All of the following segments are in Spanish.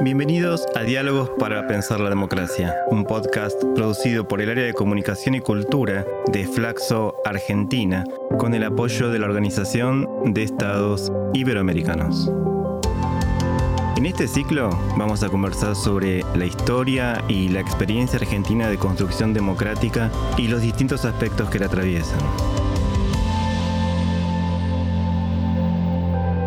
Bienvenidos a Diálogos para Pensar la Democracia, un podcast producido por el área de comunicación y cultura de Flaxo Argentina, con el apoyo de la Organización de Estados Iberoamericanos. En este ciclo vamos a conversar sobre la historia y la experiencia argentina de construcción democrática y los distintos aspectos que la atraviesan.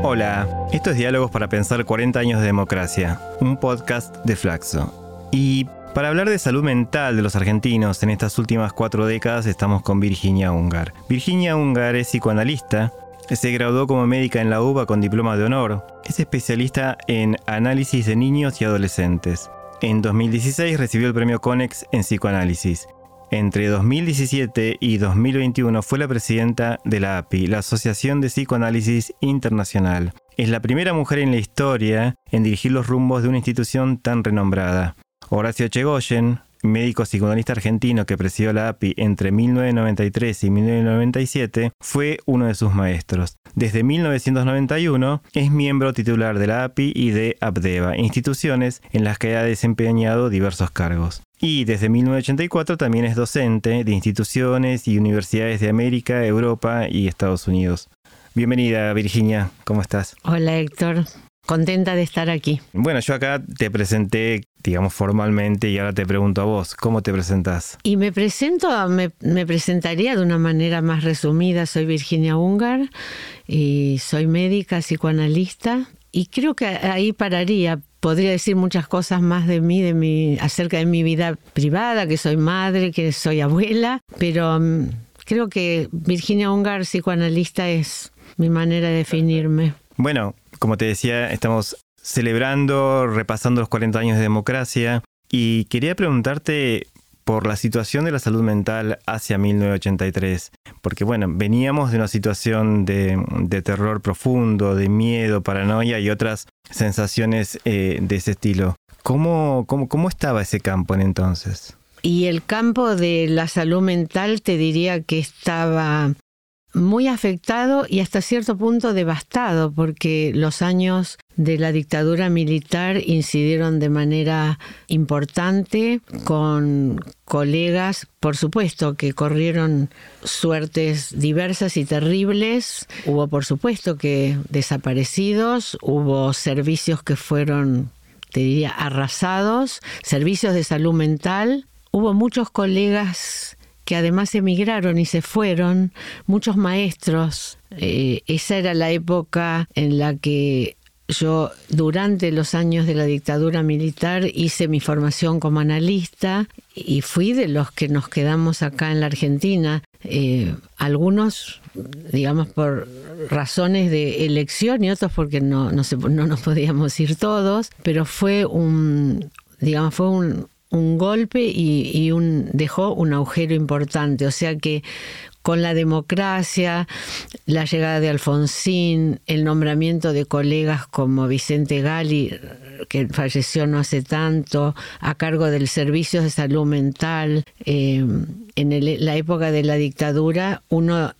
Hola, esto es Diálogos para Pensar 40 años de democracia, un podcast de Flaxo. Y para hablar de salud mental de los argentinos en estas últimas cuatro décadas estamos con Virginia Ungar. Virginia Ungar es psicoanalista, se graduó como médica en la UBA con diploma de honor, es especialista en análisis de niños y adolescentes. En 2016 recibió el premio CONEX en psicoanálisis entre 2017 y 2021 fue la presidenta de la API, la Asociación de Psicoanálisis Internacional. Es la primera mujer en la historia en dirigir los rumbos de una institución tan renombrada. Horacio Chegoyen, médico psicoanalista argentino que presidió la API entre 1993 y 1997, fue uno de sus maestros. Desde 1991 es miembro titular de la API y de APDEVA, instituciones en las que ha desempeñado diversos cargos. Y desde 1984 también es docente de instituciones y universidades de América, Europa y Estados Unidos. Bienvenida Virginia, ¿cómo estás? Hola Héctor, contenta de estar aquí. Bueno, yo acá te presenté, digamos, formalmente y ahora te pregunto a vos, ¿cómo te presentás? Y me presento, me, me presentaría de una manera más resumida. Soy Virginia Ungar y soy médica, psicoanalista y creo que ahí pararía podría decir muchas cosas más de mí, de mi, acerca de mi vida privada, que soy madre, que soy abuela, pero mm, creo que Virginia Ungar, psicoanalista, es mi manera de definirme. Bueno, como te decía, estamos celebrando, repasando los 40 años de democracia y quería preguntarte por la situación de la salud mental hacia 1983. Porque bueno, veníamos de una situación de, terror profundo, de miedo, paranoia y otras sensaciones eh, de ese estilo. ¿Cómo, cómo, cómo estaba ese campo en entonces? Y el campo de la salud mental te diría que estaba muy afectado y hasta cierto punto devastado, porque los años de la dictadura militar incidieron de manera importante con colegas, por supuesto, que corrieron suertes diversas y terribles. Hubo, por supuesto, que desaparecidos, hubo servicios que fueron, te diría, arrasados, servicios de salud mental. Hubo muchos colegas que además emigraron y se fueron, muchos maestros. Eh, esa era la época en la que yo durante los años de la dictadura militar hice mi formación como analista y fui de los que nos quedamos acá en la Argentina. Eh, algunos, digamos, por razones de elección y otros porque no, no, no nos podíamos ir todos, pero fue un, digamos, fue un, un golpe y, un, dejó un agujero importante. O sea que con la democracia, la llegada de Alfonsín, el nombramiento de colegas como Vicente Gali, que falleció no hace tanto, a cargo del Servicio de Salud Mental, eh, en la época de la dictadura, uno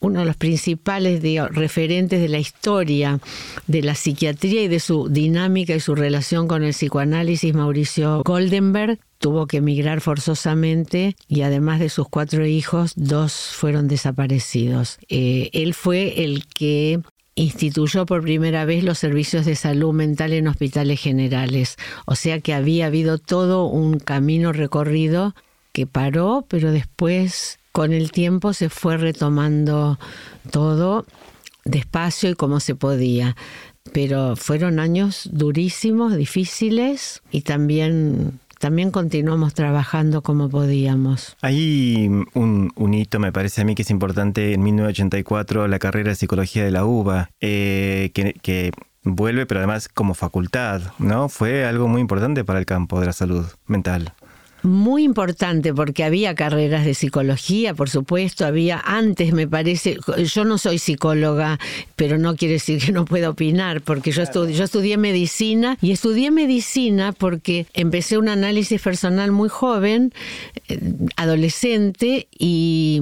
uno de los principales referentes de la historia de la psiquiatría y de su dinámica y su relación con el psicoanálisis, Mauricio Goldenberg, tuvo que emigrar forzosamente y además de sus cuatro hijos, dos fueron desaparecidos. Eh, él fue el que instituyó por primera vez los servicios de salud mental en hospitales generales, o sea que había habido todo un camino recorrido que paró, pero después con el tiempo se fue retomando todo despacio y como se podía. Pero fueron años durísimos, difíciles y también también continuamos trabajando como podíamos. Hay un, hito, me parece a mí, que es importante en 1984, la carrera de psicología de la UBA, eh, que, que, vuelve, pero además como facultad, ¿no? Fue algo muy importante para el campo de la salud mental muy importante porque había carreras de psicología, por supuesto, había antes, me parece, yo no soy psicóloga, pero no quiere decir que no pueda opinar, porque yo, estudié, yo estudié medicina y estudié medicina porque empecé un análisis personal muy joven, eh, adolescente, y,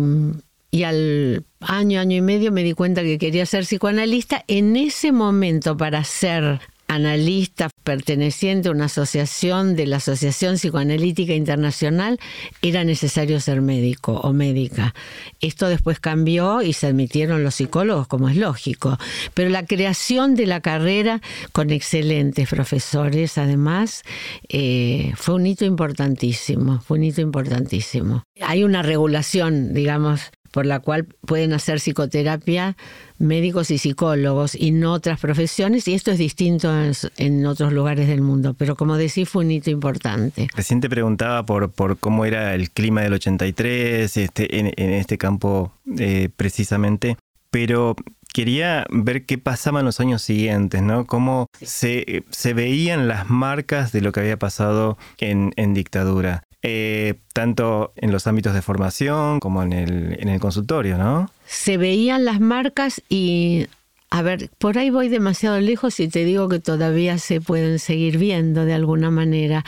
y al año, año y medio me di cuenta que quería ser psicoanalista. En ese momento, para ser analista perteneciente a una asociación de la Asociación Psicoanalítica Internacional, era necesario ser médico o médica. Esto después cambió y se admitieron los psicólogos, como es lógico. Pero la creación de la carrera con excelentes profesores, además, eh, fue un hito importantísimo, fue un hito importantísimo. Hay una regulación, digamos, por la cual pueden hacer psicoterapia médicos y psicólogos y no otras profesiones, y esto es distinto en, otros lugares del mundo, pero como decís fue un hito importante. Recién te preguntaba por, por cómo era el clima del 83 este, en, este campo eh, precisamente, pero quería ver qué pasaba en los años siguientes, ¿no? Cómo se, se veían las marcas de lo que había pasado en, en dictadura. Eh, tanto en los ámbitos de formación como en el, en el consultorio, ¿no? Se veían las marcas y a ver, por ahí voy demasiado lejos y te digo que todavía se pueden seguir viendo de alguna manera.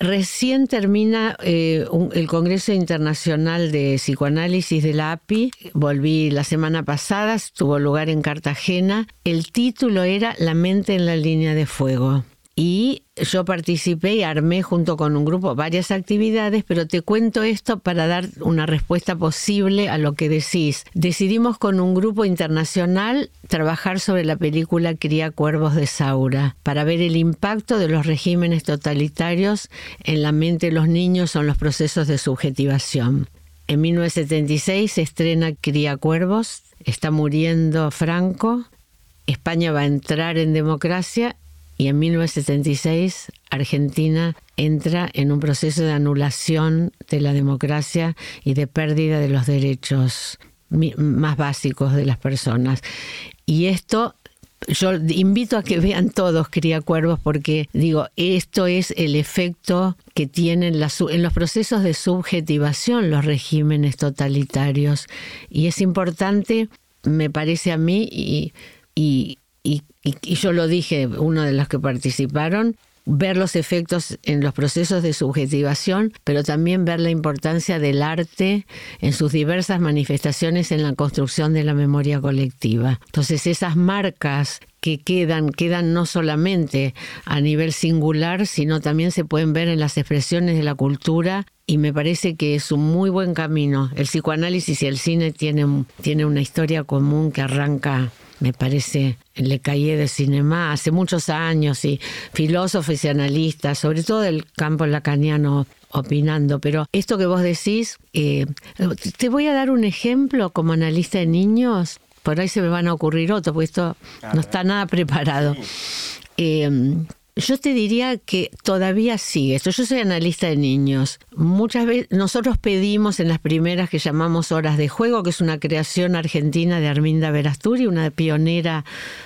Recién termina eh, el Congreso Internacional de Psicoanálisis de la API. Volví la semana pasada, tuvo lugar en Cartagena. El título era La mente en la línea de fuego y yo participé y armé junto con un grupo varias actividades, pero te cuento esto para dar una respuesta posible a lo que decís. Decidimos con un grupo internacional trabajar sobre la película Cría Cuervos de Saura para ver el impacto de los regímenes totalitarios en la mente de los niños o en los procesos de subjetivación. En 1976 se estrena Cría Cuervos, está muriendo Franco, España va a entrar en democracia y en 1976 Argentina entra en un proceso de anulación de la democracia y de pérdida de los derechos más básicos de las personas. Y esto yo invito a que vean todos Cría Cuervos porque digo, esto es el efecto que tienen en los procesos de subjetivación los regímenes totalitarios. Y es importante, me parece a mí, y, y y, yo lo dije, uno de los que participaron, ver los efectos en los procesos de subjetivación, pero también ver la importancia del arte en sus diversas manifestaciones en la construcción de la memoria colectiva. Entonces esas marcas que quedan, quedan no solamente a nivel singular, sino también se pueden ver en las expresiones de la cultura y me parece que es un muy buen camino. El psicoanálisis y el cine tienen, tienen una historia común que arranca me parece, Le Cahiers de Cinema, hace muchos años, y filósofos y analistas, sobre todo del campo lacaniano, opinando. Pero esto que vos decís, eh, te voy a dar un ejemplo como analista de niños, por ahí se me van a ocurrir otros, porque esto no está nada preparado. Eh, yo te diría que todavía sigue esto. Yo soy analista de niños. Muchas veces nosotros pedimos en las primeras que llamamos horas de juego, que es una creación argentina de Arminda Verasturi, una pionera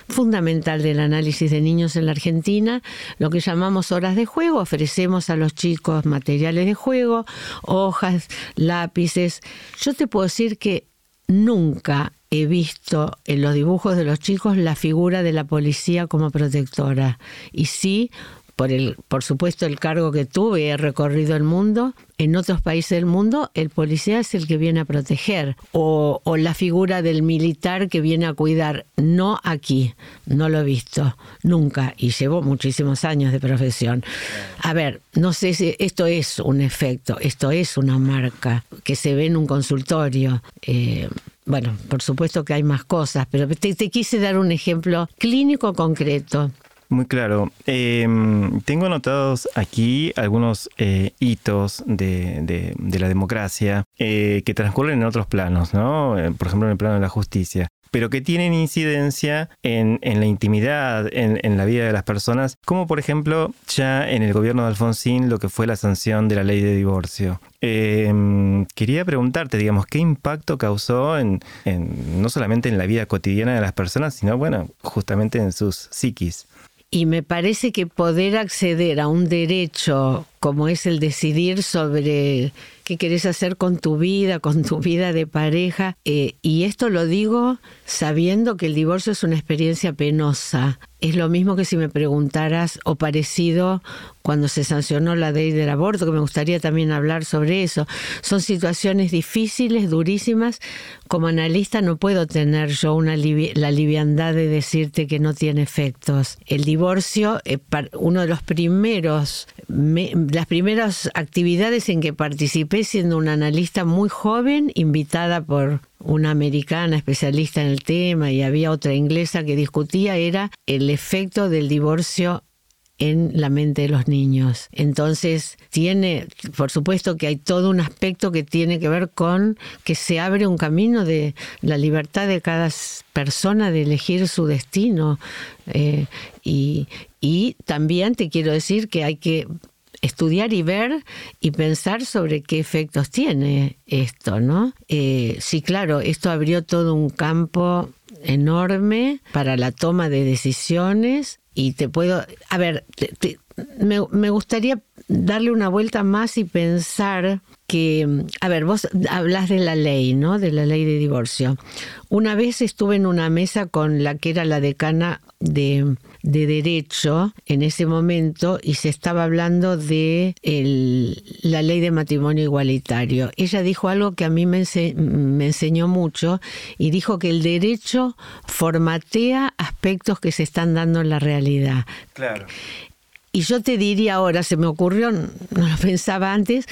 fundamental del análisis de niños en la Argentina, lo que llamamos horas de juego. Ofrecemos a los chicos materiales de juego, hojas, lápices. Yo te puedo decir que nunca he visto en los dibujos de los chicos la figura de la policía como protectora. Y sí, por, el, por supuesto el cargo que tuve, he recorrido el mundo, en otros países del mundo el policía es el que viene a proteger o, la figura del militar que viene a cuidar. No aquí, no lo he visto nunca y llevo muchísimos años de profesión. A ver, no sé si esto es un efecto, esto es una marca que se ve en un consultorio. Eh, bueno, por supuesto que hay más cosas, pero te, quise dar un ejemplo clínico concreto. Muy claro. Em, tengo anotados aquí algunos eh, hitos de, la democracia eh, que transcurren en otros planos, ¿no? Eh, por ejemplo, en el plano de la justicia pero que tienen incidencia en, la intimidad, en, la vida de las personas, como por ejemplo ya en el gobierno de Alfonsín lo que fue la sanción de la ley de divorcio. Em, quería preguntarte, digamos, ¿qué impacto causó en, no solamente en la vida cotidiana de las personas, sino, bueno, justamente en sus psiquis? Y me parece que poder acceder a un derecho como es el decidir sobre qué querés hacer con tu vida, con tu vida de pareja. Eh, y esto lo digo sabiendo que el divorcio es una experiencia penosa. Es lo mismo que si me preguntaras, o parecido cuando se sancionó la ley del aborto, que me gustaría también hablar sobre eso. Son situaciones difíciles, durísimas. Como analista no puedo tener yo una la liviandad de decirte que no tiene efectos. El divorcio, eh, uno de los primeros, las primeras actividades en que participé siendo una analista muy joven, invitada por una americana especialista en el tema y había otra inglesa que discutía, era el efecto del divorcio en la mente de los niños. Entonces, tiene, por supuesto que hay todo un aspecto que tiene que ver con que se abre un camino de la libertad de cada persona de elegir su destino. Eh, y, y también te quiero decir que hay que estudiar y ver y pensar sobre qué efectos tiene esto, ¿no? Eh, sí, claro, esto abrió todo un campo enorme para la toma de decisiones y te puedo, a ver, me, me gustaría darle una vuelta más y pensar que, a ver, vos hablas de la ley, ¿no? De la ley de divorcio. Una vez estuve en una mesa con la que era la decana de, Derecho en ese momento y se estaba hablando de la ley de matrimonio igualitario. Ella dijo algo que a mí me, me enseñó mucho y dijo que el derecho formatea aspectos que se están dando en la realidad. Claro. Y yo te diría ahora, se me ocurrió, no lo pensaba antes,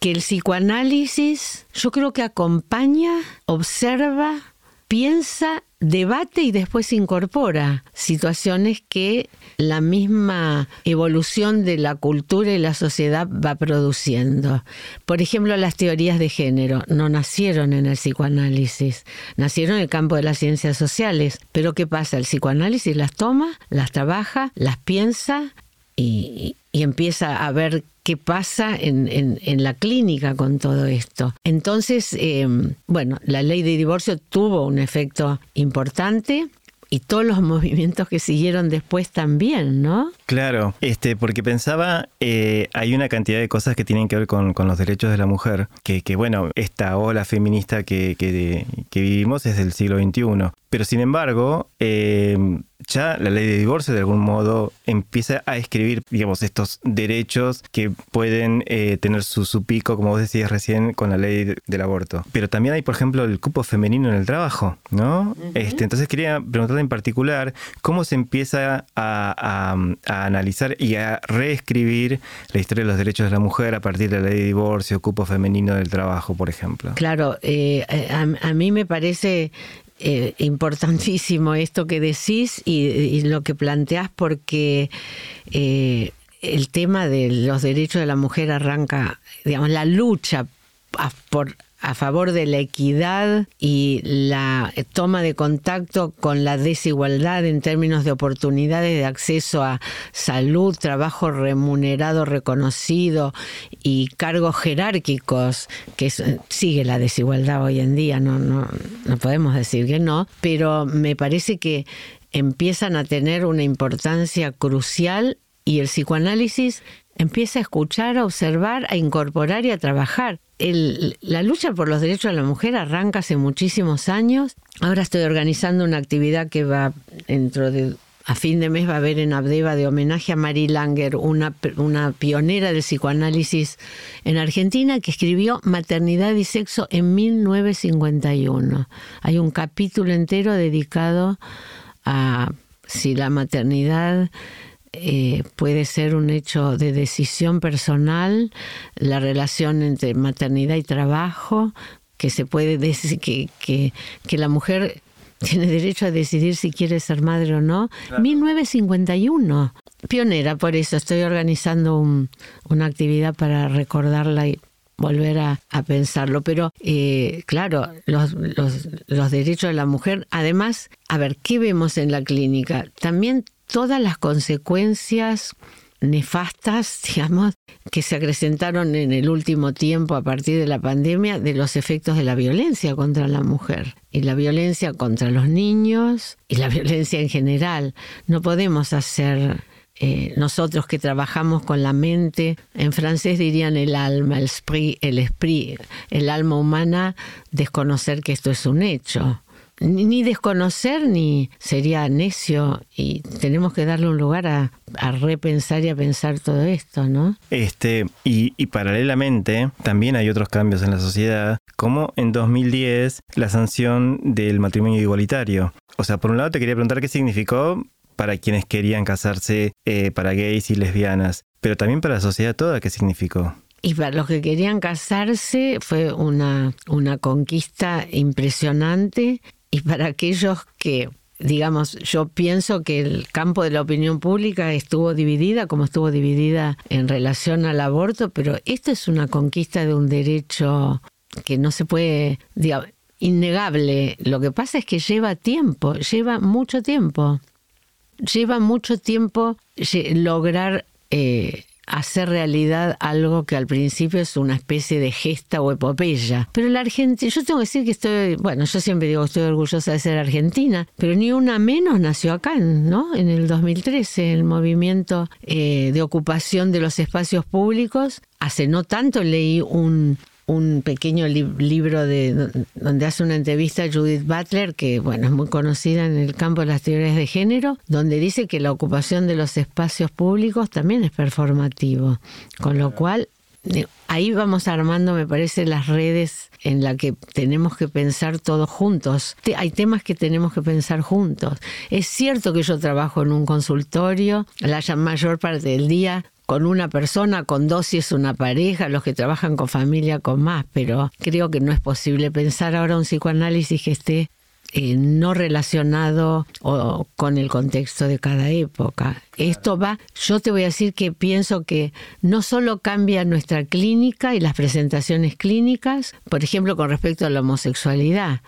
que el psicoanálisis yo creo que acompaña, observa, piensa, debate y después incorpora situaciones que la misma evolución de la cultura y la sociedad va produciendo. Por ejemplo, las teorías de género no nacieron en el psicoanálisis, nacieron en el campo de las ciencias sociales. Pero ¿qué pasa? El psicoanálisis las toma, las trabaja, las piensa y, empieza a ver qué pasa en, la clínica con todo esto. Entonces, eh, bueno, la ley de divorcio tuvo un efecto importante y todos los movimientos que siguieron después también, ¿no? Claro, este, porque pensaba, eh, hay una cantidad de cosas que tienen que ver con, los derechos de la mujer, que, bueno, esta ola feminista que, que, que vivimos es del siglo XXI. Pero sin embargo, eh, ya la ley de divorcio de algún modo empieza a escribir, digamos, estos derechos que pueden eh, tener su, pico, como vos decías recién, con la ley del aborto. Pero también hay, por ejemplo, el cupo femenino en el trabajo, ¿no? este, entonces quería preguntarle en particular cómo se empieza a, analizar y a reescribir la historia de los derechos de la mujer a partir de la ley de divorcio, cupo femenino del trabajo, por ejemplo. Claro, eh, a mí me parece eh, importantísimo esto que decís y, lo que planteás porque eh, el tema de los derechos de la mujer arranca, digamos, la lucha por a favor de la equidad y la toma de contacto con la desigualdad en términos de oportunidades de acceso a salud, trabajo remunerado, reconocido y cargos jerárquicos, que sigue la desigualdad hoy en día, no, no, no podemos decir que no, pero me parece que empiezan a tener una importancia crucial y el psicoanálisis empieza a escuchar, a observar, a incorporar y a trabajar. La lucha por los derechos de la mujer arranca hace muchísimos años. Ahora estoy organizando una actividad que va dentro de a fin de mes va a haber en Abdeva de homenaje a Mary Langer, una, una pionera del psicoanálisis en Argentina que escribió Maternidad y Sexo en 1951. Hay un capítulo entero dedicado a si la maternidad eh, puede ser un hecho de decisión personal, la relación entre maternidad y trabajo, que se puede decir que, que, la mujer tiene derecho a decidir si quiere ser madre o no. 1951. Pionera, por eso estoy organizando una actividad para recordarla y volver a, pensarlo. Pero, eh, claro, los, los, los derechos de la mujer, además, a ver, ¿qué vemos en la clínica? También todas las consecuencias nefastas, digamos, que se acrecentaron en el último tiempo a partir de la pandemia de los efectos de la violencia contra la mujer y la violencia contra los niños y la violencia en general. No podemos hacer eh, nosotros que trabajamos con la mente, en francés dirían el alma, el esprit, el esprit, el alma humana, desconocer que esto es un hecho ni desconocer ni sería necio y tenemos que darle un lugar a, repensar y a pensar todo esto, ¿no? Este, y, y, paralelamente también hay otros cambios en la sociedad, como en 2010 la sanción del matrimonio igualitario. O sea, por un lado te quería preguntar qué significó para quienes querían casarse eh, para gays y lesbianas, pero también para la sociedad toda, ¿qué significó? Y para los que querían casarse fue una, una conquista impresionante y para aquellos que, digamos, yo pienso que el campo de la opinión pública estuvo dividida como estuvo dividida en relación al aborto, pero esto es una conquista de un derecho que no se puede, digamos, innegable. Lo que pasa es que lleva tiempo, lleva mucho tiempo. Lleva mucho tiempo lograr eh, hacer realidad algo que al principio es una especie de gesta o epopeya. Pero la Argentina, yo tengo que decir que estoy, bueno, yo siempre digo que estoy orgullosa de ser argentina, pero ni una menos nació acá, ¿no? En el 2013, el movimiento eh, de ocupación de los espacios públicos. Hace no tanto leí un, un pequeño libro de donde hace una entrevista a Judith Butler, que bueno, es muy conocida en el campo de las teorías de género, donde dice que la ocupación de los espacios públicos también es performativo, con lo cual ahí vamos armando, me parece, las redes en las que tenemos que pensar todos juntos. Hay temas que tenemos que pensar juntos. Es cierto que yo trabajo en un consultorio la mayor parte del día con una persona, con dos si es una pareja, los que trabajan con familia con más, pero creo que no es posible pensar ahora un psicoanálisis que esté eh, no relacionado o, con el contexto de cada época. Esto va, yo te voy a decir que pienso que no solo cambia nuestra clínica y las presentaciones clínicas, por ejemplo, con respecto a la homosexualidad.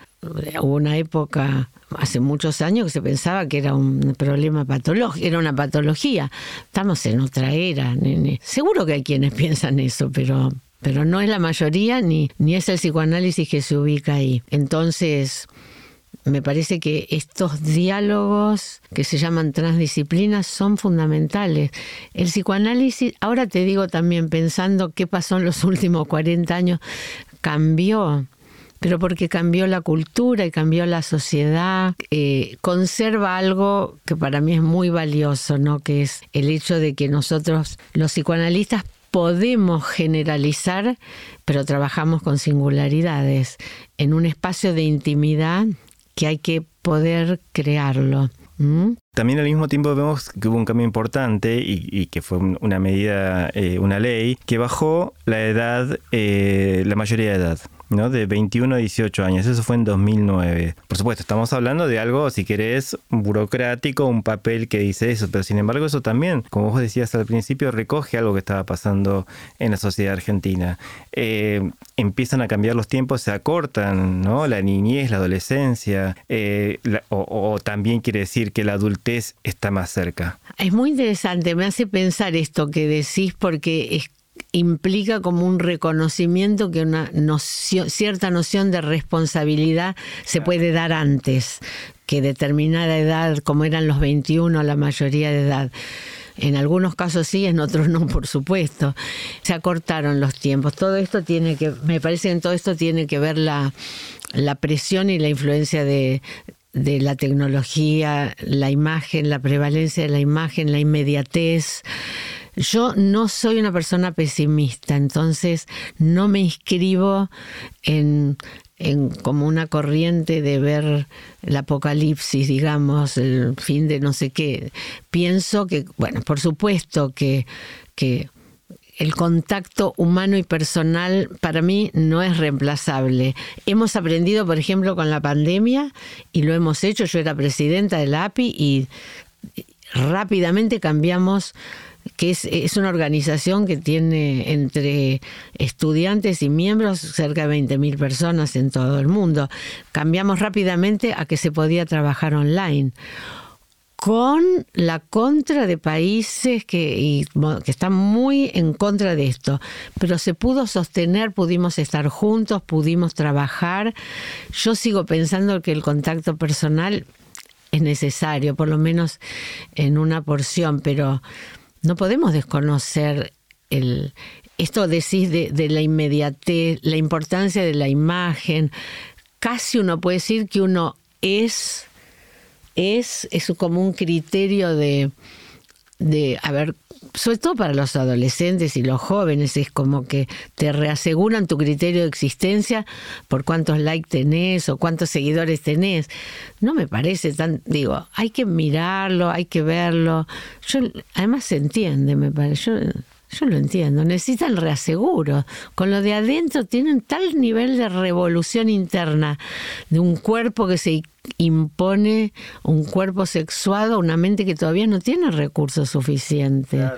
Hubo una época hace muchos años que se pensaba que era un problema patológico, era una patología. Estamos en otra era, nene. Seguro que hay quienes piensan eso, pero pero no es la mayoría ni, ni es el psicoanálisis que se ubica ahí. Entonces, me parece que estos diálogos que se llaman transdisciplinas son fundamentales. El psicoanálisis, ahora te digo también pensando qué pasó en los últimos 40 años, cambió pero porque cambió la cultura y cambió la sociedad, eh, conserva algo que para mí es muy valioso, ¿no? que es el hecho de que nosotros, los psicoanalistas, podemos generalizar, pero trabajamos con singularidades, en un espacio de intimidad que hay que poder crearlo. También al mismo tiempo vemos que hubo un cambio importante y, que fue una medida, eh, una ley, que bajó la edad, eh, la mayoría de edad. ¿no? De 21 a 18 años. Eso fue en 2009. Por supuesto, estamos hablando de algo, si querés, burocrático, un papel que dice eso, pero sin embargo eso también, como vos decías al principio, recoge algo que estaba pasando en la sociedad argentina. Eh, empiezan a cambiar los tiempos, se acortan, ¿no? La niñez, la adolescencia, o, o también quiere decir que la adultez está más cerca. Es muy interesante, me hace pensar esto que decís porque es implica como un reconocimiento que una cierta noción de responsabilidad se puede dar antes que determinada edad, como eran los 21, la mayoría de edad. En algunos casos sí, en otros no, por supuesto. Se acortaron los tiempos. Todo esto tiene que, me parece que en todo esto tiene que ver la, la presión y la influencia de, de la tecnología, la imagen, la prevalencia de la imagen, la inmediatez. Yo no soy una persona pesimista, entonces no me inscribo en, en como una corriente de ver el apocalipsis, digamos, el fin de no sé qué. Pienso que, bueno, por supuesto que, que el contacto humano y personal para mí no es reemplazable. Hemos aprendido, por ejemplo, con la pandemia y lo hemos hecho. Yo era presidenta de la API y rápidamente cambiamos que es, una organización que tiene entre estudiantes y miembros cerca de 20.000 personas en todo el mundo. Cambiamos rápidamente a que se podía trabajar online con la contra de países que, que, están muy en contra de esto, pero se pudo sostener, pudimos estar juntos, pudimos trabajar. Yo sigo pensando que el contacto personal es necesario, por lo menos en una porción, pero no podemos desconocer el, esto decís de, de, la inmediatez, la importancia de la imagen. Casi uno puede decir que uno es, es, es como un criterio de, de, a ver, sobre todo para los adolescentes y los jóvenes, es como que te reaseguran tu criterio de existencia por cuántos likes tenés o cuántos seguidores tenés. No me parece tan, digo, hay que mirarlo, hay que verlo. Yo, además se entiende, me parece. Yo lo entiendo, necesitan reaseguro. Con lo de adentro tienen tal nivel de revolución interna de un cuerpo que se impone, un cuerpo sexuado, una mente que todavía no tiene recursos suficientes.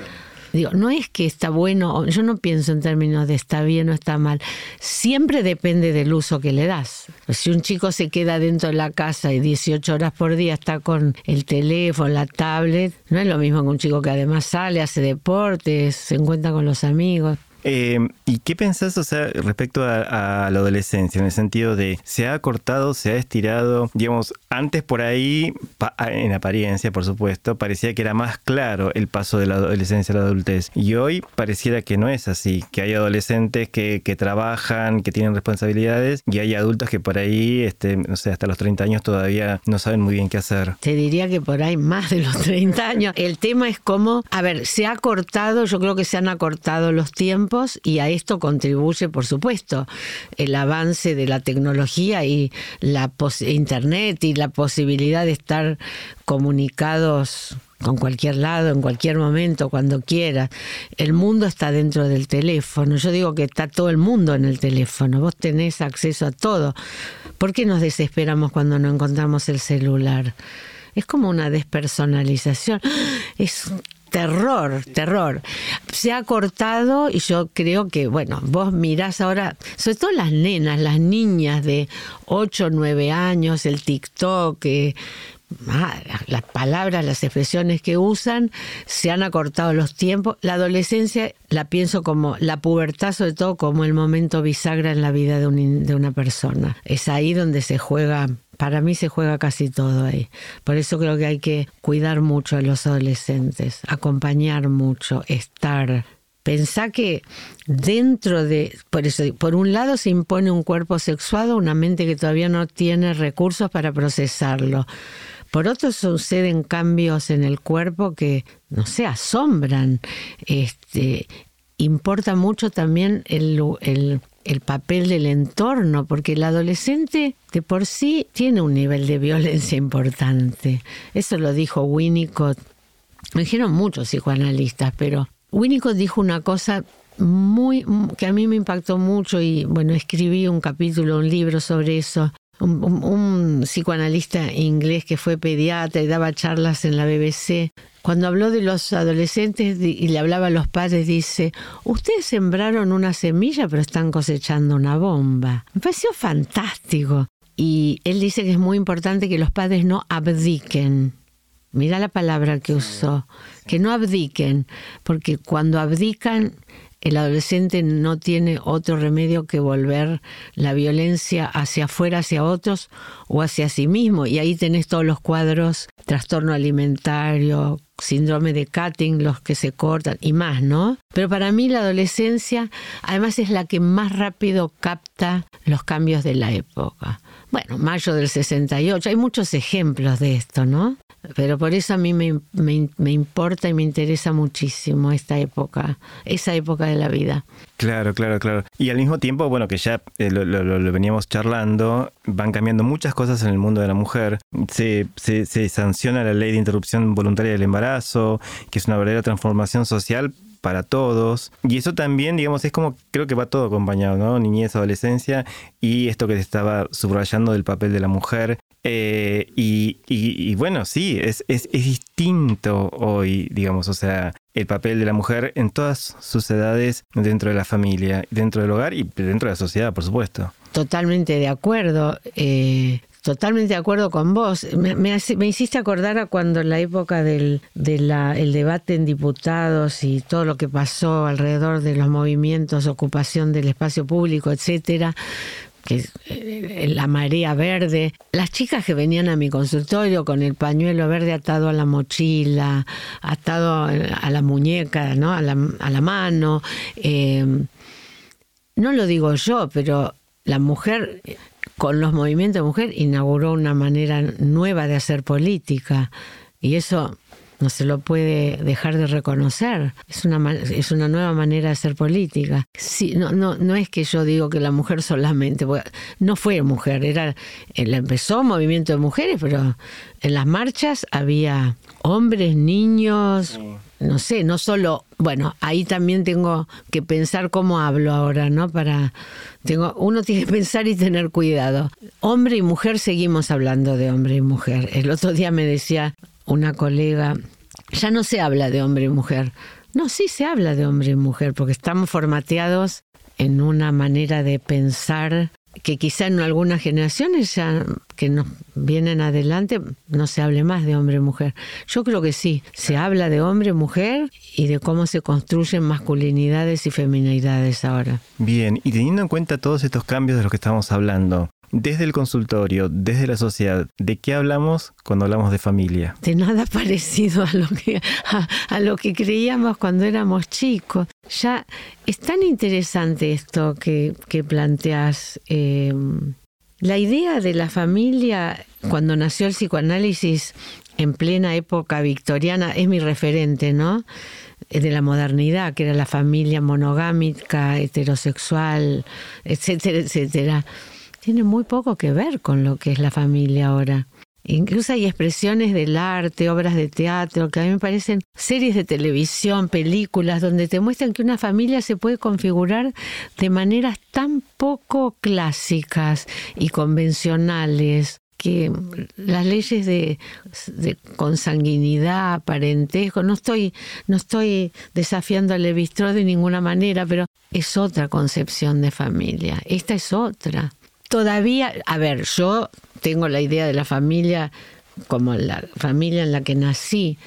Digo, no es que está bueno, yo no pienso en términos de está bien o está mal, siempre depende del uso que le das. Si un chico se queda dentro de la casa y 18 horas por día está con el teléfono, la tablet, no es lo mismo que un chico que además sale, hace deportes, se encuentra con los amigos. Eh, ¿Y qué pensás, o sea, respecto a, la adolescencia, en el sentido de se ha acortado, se ha estirado, digamos, antes por ahí, en apariencia, por supuesto, parecía que era más claro el paso de la adolescencia a la adultez. Y hoy pareciera que no es así, que hay adolescentes que, trabajan, que tienen responsabilidades, y hay adultos que por ahí, este, no sé, hasta los 30 años todavía no saben muy bien qué hacer. Te diría que por ahí más de los 30 años. El tema es cómo, a ver, se ha acortado, yo creo que se han acortado los tiempos y a esto contribuye, por supuesto, el avance de la tecnología y la Internet y la posibilidad de estar comunicados con cualquier lado, en cualquier momento, cuando quiera. El mundo está dentro del teléfono. Yo digo que está todo el mundo en el teléfono. Vos tenés acceso a todo. ¿Por qué nos desesperamos cuando no encontramos el celular? Es como una despersonalización. Es terror, terror. Se ha cortado y yo creo que, bueno, vos mirás ahora, sobre todo las nenas, las niñas de 8, 9 años, el TikTok, eh, ah, las palabras, las expresiones que usan, se han acortado los tiempos. La adolescencia la pienso como la pubertad, sobre todo como el momento bisagra en la vida de, de una persona. Es ahí donde se juega para mí se juega casi todo ahí. Por eso creo que hay que cuidar mucho a los adolescentes, acompañar mucho, estar. Pensá que dentro de, por eso, por un lado se impone un cuerpo sexuado, una mente que todavía no tiene recursos para procesarlo. Por otro suceden cambios en el cuerpo que, no sé, asombran. Este, importa mucho también el, el el papel del entorno, porque el adolescente de por sí tiene un nivel de violencia importante. Eso lo dijo Winnicott. Lo dijeron muchos psicoanalistas, pero Winnicott dijo una cosa muy que a mí me impactó mucho y bueno, escribí un capítulo, un libro sobre eso. Un, un, psicoanalista inglés que fue pediatra y daba charlas en la BBC cuando habló de los adolescentes y le hablaba a los padres, dice, ustedes sembraron una semilla pero están cosechando una bomba. Me pareció fantástico. Y él dice que es muy importante que los padres no abdiquen. Mira la palabra que usó, que no abdiquen, porque cuando abdican el adolescente no tiene otro remedio que volver la violencia hacia afuera, hacia otros o hacia sí mismo. Y ahí tenés todos los cuadros, trastorno alimentario, síndrome de cutting, los que se cortan y más, ¿no? Pero para mí la adolescencia además es la que más rápido capta los cambios de la época. Bueno, mayo del 68, hay muchos ejemplos de esto, ¿no? Pero por eso a mí me, me, importa y me interesa muchísimo esta época, esa época de la vida. Claro, claro, claro. Y al mismo tiempo, bueno, que ya eh, lo, veníamos charlando, van cambiando muchas cosas en el mundo de la mujer. Se, se, se sanciona la ley de interrupción voluntaria del embarazo, que es una verdadera transformación social para todos. Y eso también, digamos, es como, creo que va todo acompañado, ¿no? Niñez, adolescencia y esto que te estaba subrayando del papel de la mujer eh, y, bueno, sí, es, es, distinto hoy, digamos, o sea, el papel de la mujer en todas sus edades dentro de la familia, dentro del hogar y dentro de la sociedad, por supuesto. Totalmente de acuerdo. Eh, totalmente de acuerdo con vos. Me, me, hiciste acordar a cuando en la época del el debate en diputados y todo lo que pasó alrededor de los movimientos, ocupación del espacio público, etcétera, que es eh, la marea verde. Las chicas que venían a mi consultorio con el pañuelo verde atado a la mochila, atado a la muñeca, ¿no? a, la, mano. Eh, no lo digo yo, pero la mujer, con los movimientos de mujer, inauguró una manera nueva de hacer política. Y eso no se lo puede dejar de reconocer. Es una, es una nueva manera de hacer política. Sí, no, no, no es que yo digo que la mujer solamente, no fue mujer, era, empezó movimiento de mujeres, pero en las marchas había hombres, niños, no sé, no solo, bueno, ahí también tengo que pensar cómo hablo ahora, ¿no? Para tengo uno tiene que pensar y tener cuidado. Hombre y mujer seguimos hablando de hombre y mujer. El otro día me decía una colega, ya no se habla de hombre y mujer. No, sí se habla de hombre y mujer, porque estamos formateados en una manera de pensar que quizá en algunas generaciones ya que nos vienen adelante no se hable más de hombre y mujer. Yo creo que sí, se habla de hombre y mujer y de cómo se construyen masculinidades y feminidades ahora. Bien, y teniendo en cuenta todos estos cambios de los que estamos hablando, desde el consultorio, desde la sociedad, ¿de qué hablamos cuando hablamos de familia? De nada parecido a lo que, a, lo que creíamos cuando éramos chicos. Ya es tan interesante esto que, que planteas. Em, la idea de la familia, cuando nació el psicoanálisis en plena época victoriana, es mi referente, ¿no? de la modernidad, que era la familia monogámica, heterosexual, etcétera, etcétera tiene muy poco que ver con lo que es la familia ahora. Incluso hay expresiones del arte, obras de teatro, que a mí me parecen series de televisión, películas, donde te muestran que una familia se puede configurar de maneras tan poco clásicas y convencionales que las leyes de, consanguinidad, parentesco, no estoy, no estoy desafiando al Levi de ninguna manera, pero es otra concepción de familia. Esta es otra todavía, a ver, yo tengo la idea de la familia como la familia en la que nací,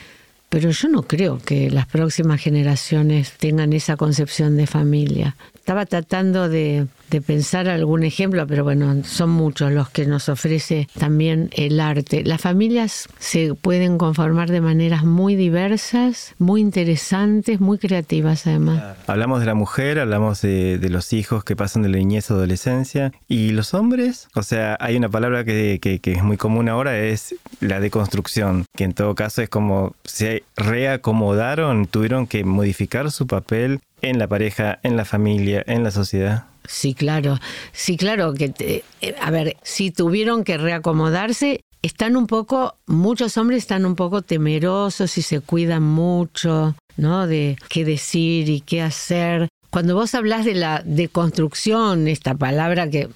pero yo no creo que las próximas generaciones tengan esa concepción de familia. Estaba tratando de, pensar algún ejemplo, pero bueno, son muchos los que nos ofrece también el arte. Las familias se pueden conformar de maneras muy diversas, muy interesantes, muy creativas además. Hablamos de la mujer, hablamos de, los hijos que pasan de la niñez a adolescencia. ¿Y los hombres? O sea, hay una palabra que, que es muy común ahora, es la deconstrucción, que en todo caso es como se reacomodaron, tuvieron que modificar su papel en la pareja, en la familia, en la sociedad? Sí, claro. Sí, claro. Que eh, a ver, si tuvieron que reacomodarse, están un poco, muchos hombres están un poco temerosos y se cuidan mucho, ¿no? De qué decir y qué hacer. Cuando vos hablas de la deconstrucción, esta palabra que,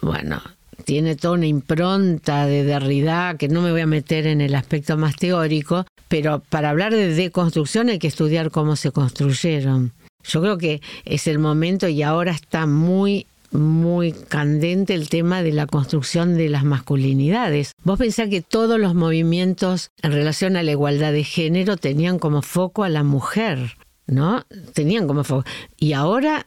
bueno, tiene toda una impronta de Derrida, que no me voy a meter en el aspecto más teórico, pero para hablar de deconstrucción hay que estudiar cómo se construyeron. Yo creo que es el momento y ahora está muy muy candente el tema de la construcción de las masculinidades. Vos pensás que todos los movimientos en relación a la igualdad de género tenían como foco a la mujer, ¿no? Tenían como foco. Y ahora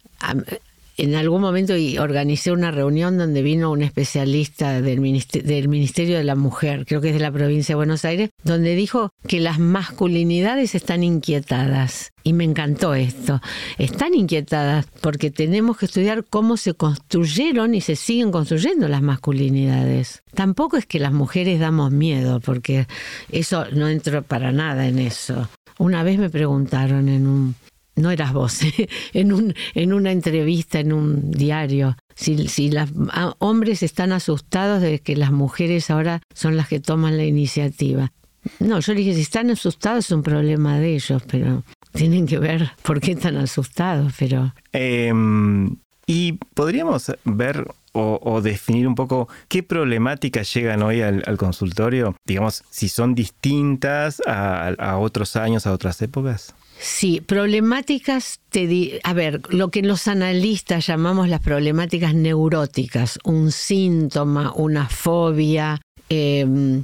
en algún momento organicé una reunión donde vino un especialista del ministerio, de la Mujer, creo que es de la provincia de Buenos Aires, donde dijo que las masculinidades están inquietadas. Y me encantó esto. Están inquietadas porque tenemos que estudiar cómo se construyeron y se siguen construyendo las masculinidades. Tampoco es que las mujeres damos miedo, porque eso no entro para nada en eso. Una vez me preguntaron en un no eras vos, en, un, en una entrevista en un diario, si, si los hombres están asustados de que las mujeres ahora son las que toman la iniciativa. No, yo le dije, si están asustados es un problema de ellos, pero tienen que ver por qué están asustados, pero... Em, y podríamos ver o, definir un poco qué problemáticas llegan hoy al, consultorio, digamos, si son distintas a otros años, a otras épocas. Sí, problemáticas, te a ver, lo que los analistas llamamos las problemáticas neuróticas, un síntoma, una fobia, em,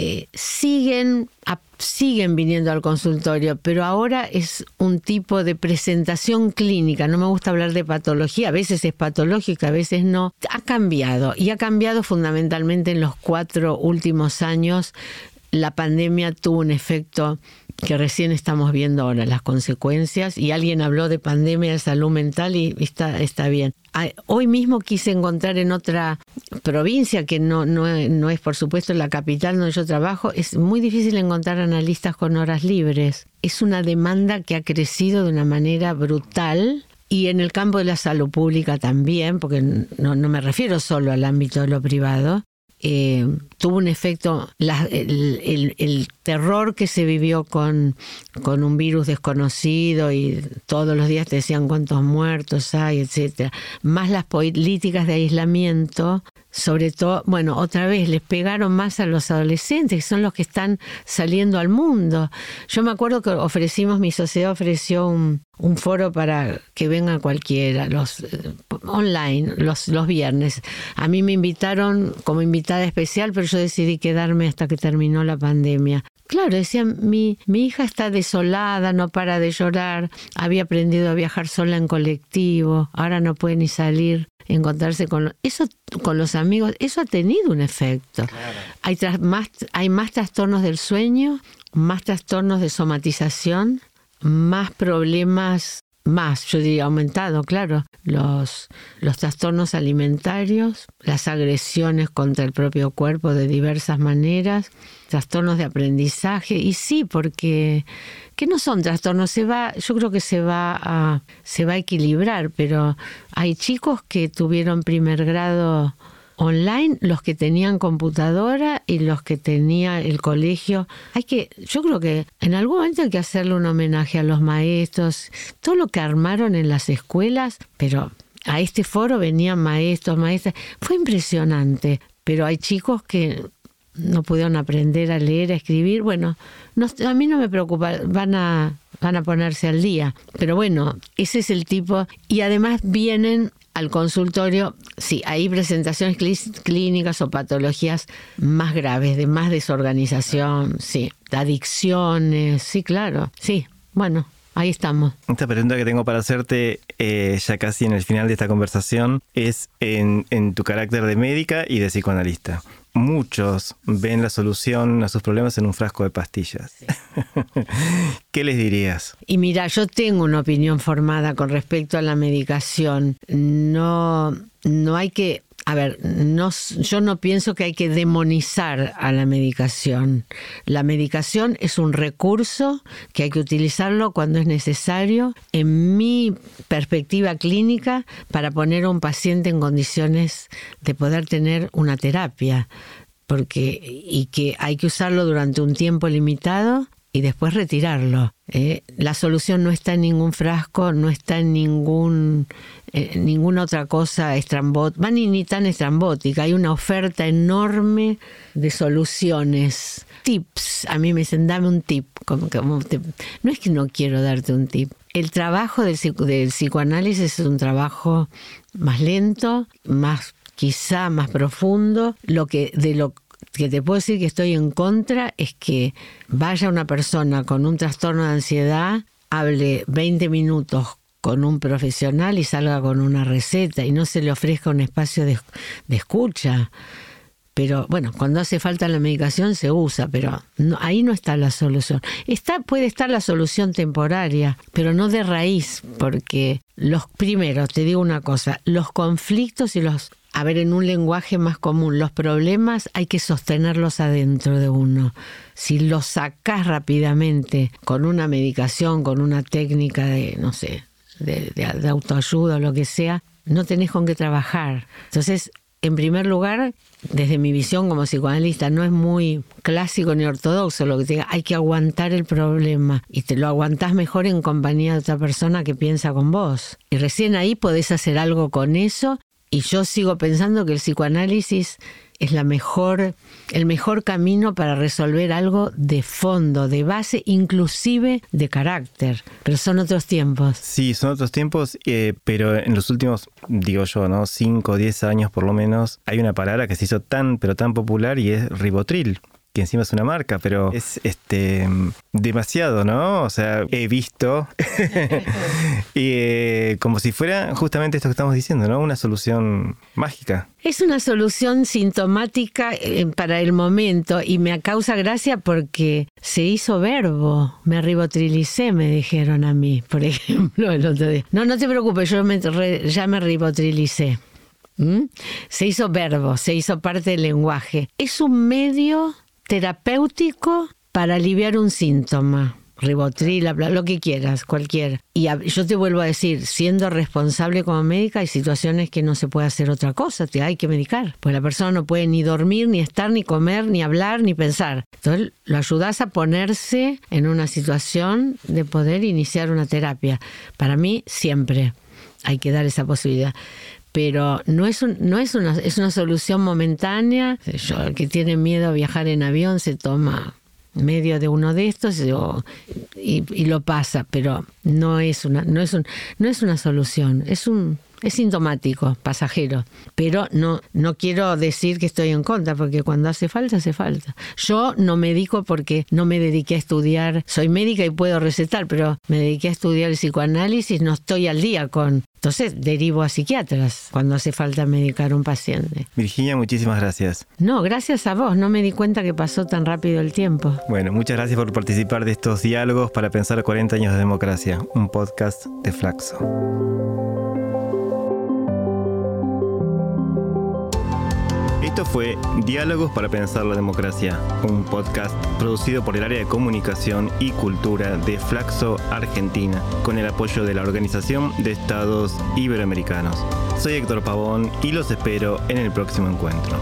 eh, siguen, siguen viniendo al consultorio, pero ahora es un tipo de presentación clínica. No me gusta hablar de patología, a veces es patológica, a veces no. Ha cambiado y ha cambiado fundamentalmente en los cuatro últimos años. La pandemia tuvo un efecto que recién estamos viendo ahora las consecuencias y alguien habló de pandemia de salud mental y está, está bien. Hoy mismo quise encontrar en otra provincia, que no, no, no es por supuesto la capital donde yo trabajo, es muy difícil encontrar analistas con horas libres. Es una demanda que ha crecido de una manera brutal y en el campo de la salud pública también, porque no, no me refiero solo al ámbito de lo privado, eh, tuvo un efecto, el, terror que se vivió con, con un virus desconocido y todos los días te decían cuántos muertos hay, etcétera, más las políticas de aislamiento, sobre todo, bueno, otra vez les pegaron más a los adolescentes, que son los que están saliendo al mundo. Yo me acuerdo que ofrecimos, mi sociedad ofreció un, foro para que venga cualquiera, los eh, online, los, los viernes. A mí me invitaron como invitada especial, pero yo decidí quedarme hasta que terminó la pandemia. Claro, decían, mi, mi hija está desolada, no para de llorar, había aprendido a viajar sola en colectivo, ahora no puede ni salir encontrarse con eso con los amigos eso ha tenido un efecto. Hay más hay más trastornos del sueño más trastornos de somatización más problemas, más, yo diría aumentado, claro, los, los trastornos alimentarios, las agresiones contra el propio cuerpo de diversas maneras, trastornos de aprendizaje, y sí, porque que no son trastornos, se va, yo creo que se va a, se va a equilibrar, pero hay chicos que tuvieron primer grado online los que tenían computadora y los que tenía el colegio. Hay que, yo creo que en algún momento hay que hacerle un homenaje a los maestros, todo lo que armaron en las escuelas, pero a este foro venían maestros, maestras, fue impresionante, pero hay chicos que no pudieron aprender a leer, a escribir, bueno, a mí no me preocupa, van a, van a ponerse al día, pero bueno, ese es el tipo, y además vienen al consultorio, sí, hay presentaciones clínicas o patologías más graves, de más desorganización, sí, adicciones, sí, claro, sí, bueno. Ahí estamos. Esta pregunta que tengo para hacerte, eh, ya casi en el final de esta conversación, es en, en tu carácter de médica y de psicoanalista muchos ven la solución a sus problemas en un frasco de pastillas. ¿Qué les dirías? Y mira, yo tengo una opinión formada con respecto a la medicación. No, no hay que a ver, no, yo no pienso que hay que demonizar a la medicación. La medicación es un recurso que hay que utilizarlo cuando es necesario, en mi perspectiva clínica, para poner a un paciente en condiciones de poder tener una terapia. Porque, y que hay que usarlo durante un tiempo limitado y después retirarlo. ¿eh? la solución no está en ningún frasco, no está en ningún eh, ninguna otra cosa estrambótica, ni, ni tan estrambótica. Hay una oferta enorme de soluciones. Tips, a mí me dicen, dame un tip. Como, no es que no quiero darte un tip. El trabajo del, del psicoanálisis es un trabajo más lento, más quizá más profundo, lo que de lo que te puedo decir que estoy en contra es que vaya una persona con un trastorno de ansiedad, hable 20 minutos con un profesional y salga con una receta y no se le ofrezca un espacio de, escucha. Pero bueno, cuando hace falta la medicación se usa, pero ahí no está la solución. Puede estar la solución temporaria, pero no de raíz, porque los primeros, te digo una cosa, los conflictos y los a ver, en un lenguaje más común, los problemas hay que sostenerlos adentro de uno. Si los sacas rápidamente con una medicación, con una técnica de, no sé, de, autoayuda o lo que sea, no tenés con qué trabajar. Entonces, en primer lugar, desde mi visión como psicoanalista, no es muy clásico ni ortodoxo lo que te diga, hay que aguantar el problema y te lo aguantás mejor en compañía de otra persona que piensa con vos. Y recién ahí podés hacer algo con eso y yo sigo pensando que el psicoanálisis es la mejor, el mejor camino para resolver algo de fondo, de base, inclusive de carácter. Pero son otros tiempos. Sí, son otros tiempos, eh, pero en los últimos, digo yo, ¿no? 5 o 10 años por lo menos, hay una palabra que se hizo tan, pero tan popular y es ribotril que encima es una marca, pero es este demasiado, ¿no? O sea, he visto y eh, como si fuera justamente esto que estamos diciendo, ¿no? Una solución mágica. Es una solución sintomática eh, para el momento y me causa gracia porque se hizo verbo. Me ribotrilicé, me dijeron a mí, por ejemplo, el otro día. No, no te preocupes, yo ya me ribotrilicé. ¿Mm? Se hizo verbo, se hizo parte del lenguaje. Es un medio terapéutico para aliviar un síntoma. Ribotril, lo que quieras, cualquier. Y yo te vuelvo a decir, siendo responsable como médica, hay situaciones que no se puede hacer otra cosa, te hay que medicar. Pues la persona no puede ni dormir, ni estar, ni comer, ni hablar, ni pensar. Entonces lo ayudas a ponerse en una situación de poder iniciar una terapia. Para mí, siempre hay que dar esa posibilidad pero no es, no es, una, es una solución momentánea. el que tiene miedo a viajar en avión se toma medio de uno de estos y, lo pasa, pero no es una, no es un, no es una solución, es un es sintomático, pasajero, pero no, no quiero decir que estoy en contra, porque cuando hace falta, hace falta. Yo no medico porque no me dediqué a estudiar, soy médica y puedo recetar, pero me dediqué a estudiar el psicoanálisis, no estoy al día con... Entonces derivo a psiquiatras cuando hace falta medicar a un paciente. Virginia, muchísimas gracias. No, gracias a vos, no me di cuenta que pasó tan rápido el tiempo. Bueno, muchas gracias por participar de estos diálogos para pensar 40 años de democracia, un podcast de Flaxo. Esto fue Diálogos para Pensar la Democracia, un podcast producido por el área de comunicación y cultura de Flaxo Argentina, con el apoyo de la Organización de Estados Iberoamericanos. Soy Héctor Pavón y los espero en el próximo encuentro.